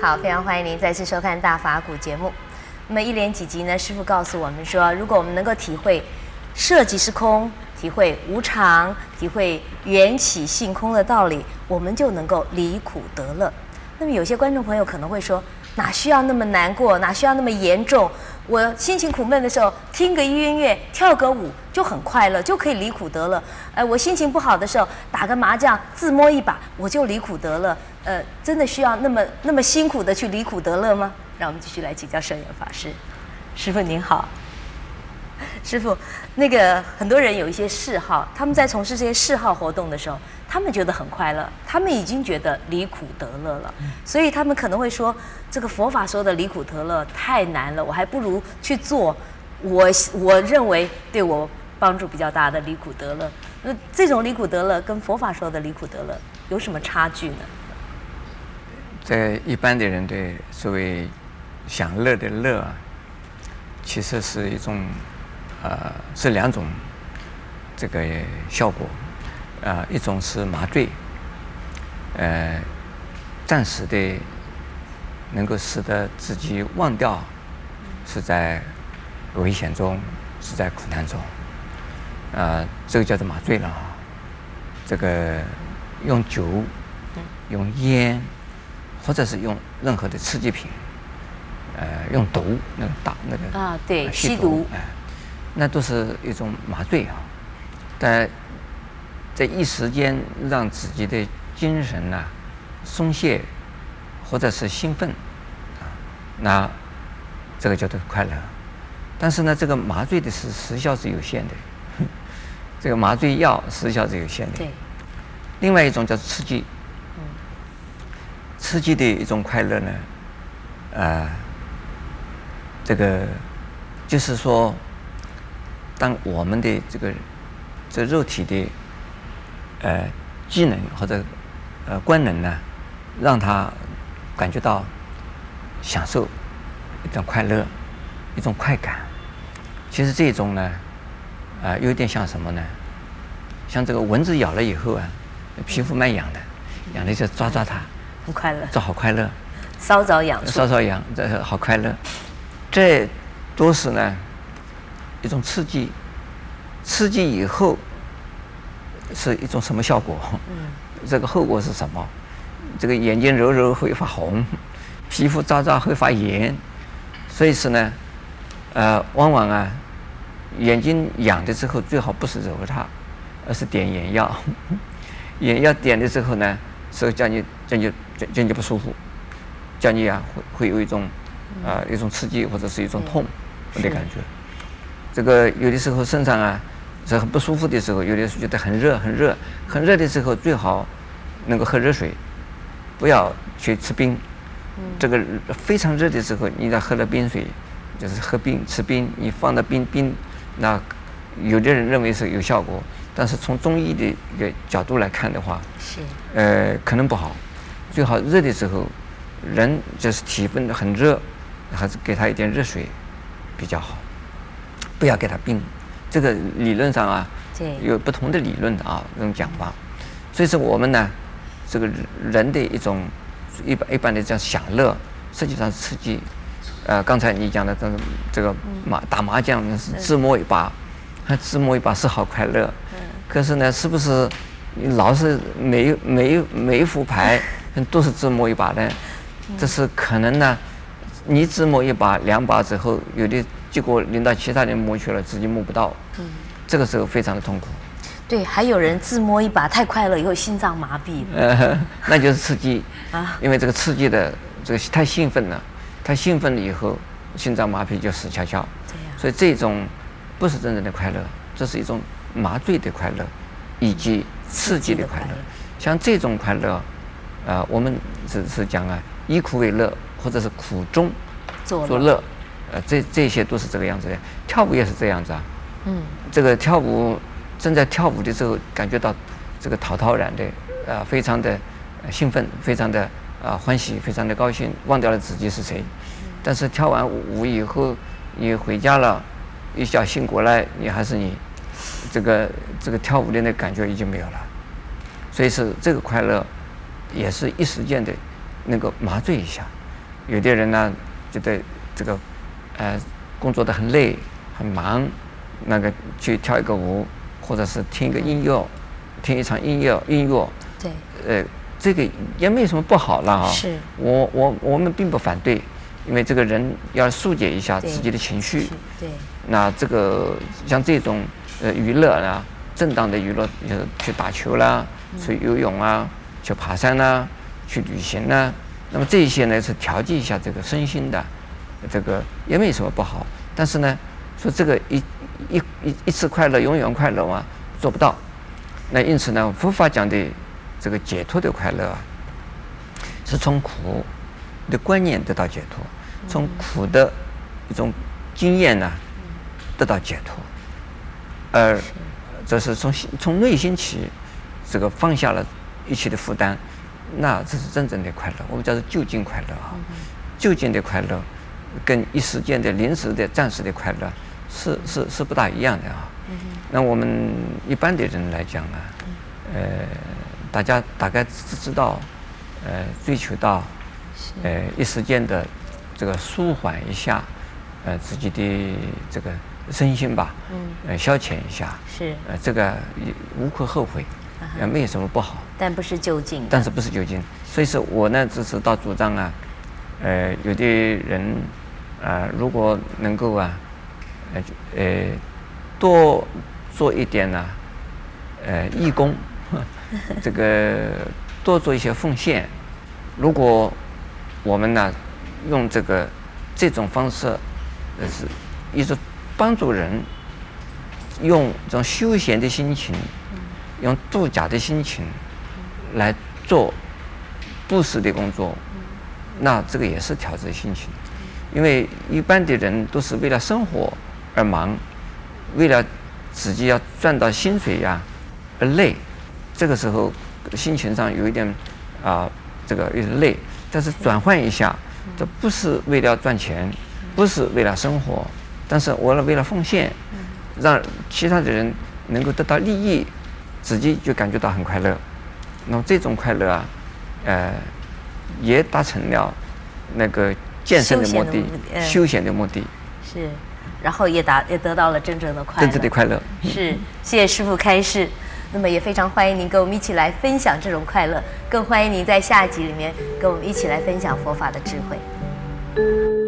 好，非常欢迎您再次收看《大法古》节目。那么一连几集呢，师傅告诉我们说，如果我们能够体会色即是空，体会无常，体会缘起性空的道理，我们就能够离苦得乐。那么有些观众朋友可能会说，哪需要那么难过，哪需要那么严重？我心情苦闷的时候，听个音乐，跳个舞就很快乐，就可以离苦得乐。呃，我心情不好的时候，打个麻将，自摸一把，我就离苦得乐。呃，真的需要那么那么辛苦的去离苦得乐吗？让我们继续来请教圣严法师。师傅您好，师傅，那个很多人有一些嗜好，他们在从事这些嗜好活动的时候，他们觉得很快乐，他们已经觉得离苦得乐了，所以他们可能会说，这个佛法说的离苦得乐太难了，我还不如去做我我认为对我帮助比较大的离苦得乐。那这种离苦得乐跟佛法说的离苦得乐有什么差距呢？在一般的人的所谓享乐的乐啊，其实是一种，呃，是两种这个效果。啊，一种是麻醉，呃，暂时的能够使得自己忘掉是在危险中，是在苦难中，啊，这个叫做麻醉了啊。这个用酒、用烟，或者是用任何的刺激品，呃，用毒那个打那个啊，对，吸毒，哎，那都是一种麻醉啊，但。在一时间让自己的精神呢、啊、松懈，或者是兴奋，啊，那这个叫做快乐。但是呢，这个麻醉的是时效是有限的，这个麻醉药时效是有限的。对。另外一种叫刺激，刺激的一种快乐呢，啊，这个就是说，当我们的这个这肉体的呃，机能或者呃官能呢，让他感觉到享受一种快乐，一种快感。其实这种呢，啊、呃，有点像什么呢？像这个蚊子咬了以后啊，皮肤蛮痒的，痒的就抓抓它，很快乐，这好快乐。搔搔痒，搔搔痒，这好快乐。这都是呢一种刺激，刺激以后。是一种什么效果？嗯，这个后果是什么？这个眼睛揉揉会发红，皮肤抓抓会发炎，所以是呢，呃，往往啊，眼睛痒的时候最好不是揉它，而是点眼药。眼药点的时候呢，是叫你叫你叫你不舒服，叫你啊会会有一种啊、呃、一种刺激或者是一种痛的感觉。这个有的时候身上啊。是很不舒服的时候，有的时候觉得很热，很热，很热的时候，最好能够喝热水，不要去吃冰。嗯、这个非常热的时候，你再喝了冰水，就是喝冰吃冰，你放的冰冰，那有的人认为是有效果，但是从中医的一个角度来看的话，是呃可能不好。最好热的时候，人就是体温很热，还是给他一点热水比较好，不要给他冰。这个理论上啊，有不同的理论啊，这种讲法。所以说我们呢，这个人的一种一般一般的这样享乐，实际上是刺激。呃，刚才你讲的这种这个麻打麻将是自摸一把，自摸一把是好快乐。可是呢，是不是你老是每每每一副牌都是自摸一把的？这是可能呢。你自摸一把两把之后，有的。结果轮到其他人摸去了，自己摸不到，嗯，这个时候非常的痛苦。对，还有人自摸一把太快乐以后心脏麻痹，呃，那就是刺激啊，因为这个刺激的这个太兴奋了，太兴奋了以后心脏麻痹就死翘翘。对呀。所以这种不是真正的快乐，这是一种麻醉的快乐，以及刺激的快乐。像这种快乐，啊，我们只是讲啊，以苦为乐，或者是苦中作乐。呃，这这些都是这个样子的，跳舞也是这样子啊。嗯，这个跳舞正在跳舞的时候，感觉到这个陶陶然的，呃，非常的兴奋，非常的啊欢喜，非常的高兴，忘掉了自己是谁。但是跳完舞以后，你回家了，一觉醒过来，你还是你，这个这个跳舞的那感觉已经没有了。所以是这个快乐，也是一时间的，能够麻醉一下。有的人呢，觉得这个呃工作的很累很忙，那个去跳一个舞，或者是听一个音乐，听一场音乐音乐。对。呃，这个也没什么不好了啊。是。我我我们并不反对，因为这个人要疏解一下自己的情绪。对。对那这个像这种呃娱乐呢，正当的娱乐就是去打球啦，去游泳啊，去爬山啦，去旅行啦。那么这一些呢是调剂一下这个身心的，这个也没什么不好。但是呢，说这个一一一一次快乐永远快乐啊，做不到。那因此呢，佛法讲的这个解脱的快乐啊，是从苦的观念得到解脱，从苦的一种经验呢得到解脱，而这是从从内心起，这个放下了一切的负担。那这是真正的快乐，我们叫做就近快乐啊！就近的快乐，跟一时间的临时的暂时的快乐，是是是不大一样的啊。那我们一般的人来讲啊，呃，大家大概只知道，呃，追求到，呃，一时间的这个舒缓一下，呃，自己的这个身心吧，呃，消遣一下，是，呃，这个也无可厚非。也没有什么不好，但不是就近。但是不是就近，所以说我呢，只是到主张啊，呃，有的人啊、呃，如果能够啊，呃，呃，多做一点呢、啊，呃，义工，这个多做一些奉献。如果我们呢，用这个这种方式，呃，是一直帮助人，用这种休闲的心情。用度假的心情来做布施的工作，那这个也是调整心情。因为一般的人都是为了生活而忙，为了自己要赚到薪水呀而累。这个时候心情上有一点啊，这个有点累。但是转换一下，这不是为了赚钱，不是为了生活，但是我为了奉献，让其他的人能够得到利益。自己就感觉到很快乐，那么这种快乐啊，呃，也达成了那个健身的目的、休闲的目的。是，然后也达也得到了真正的快乐。真正的快乐。是，谢谢师傅开示。那么也非常欢迎您跟我们一起来分享这种快乐，更欢迎您在下一集里面跟我们一起来分享佛法的智慧。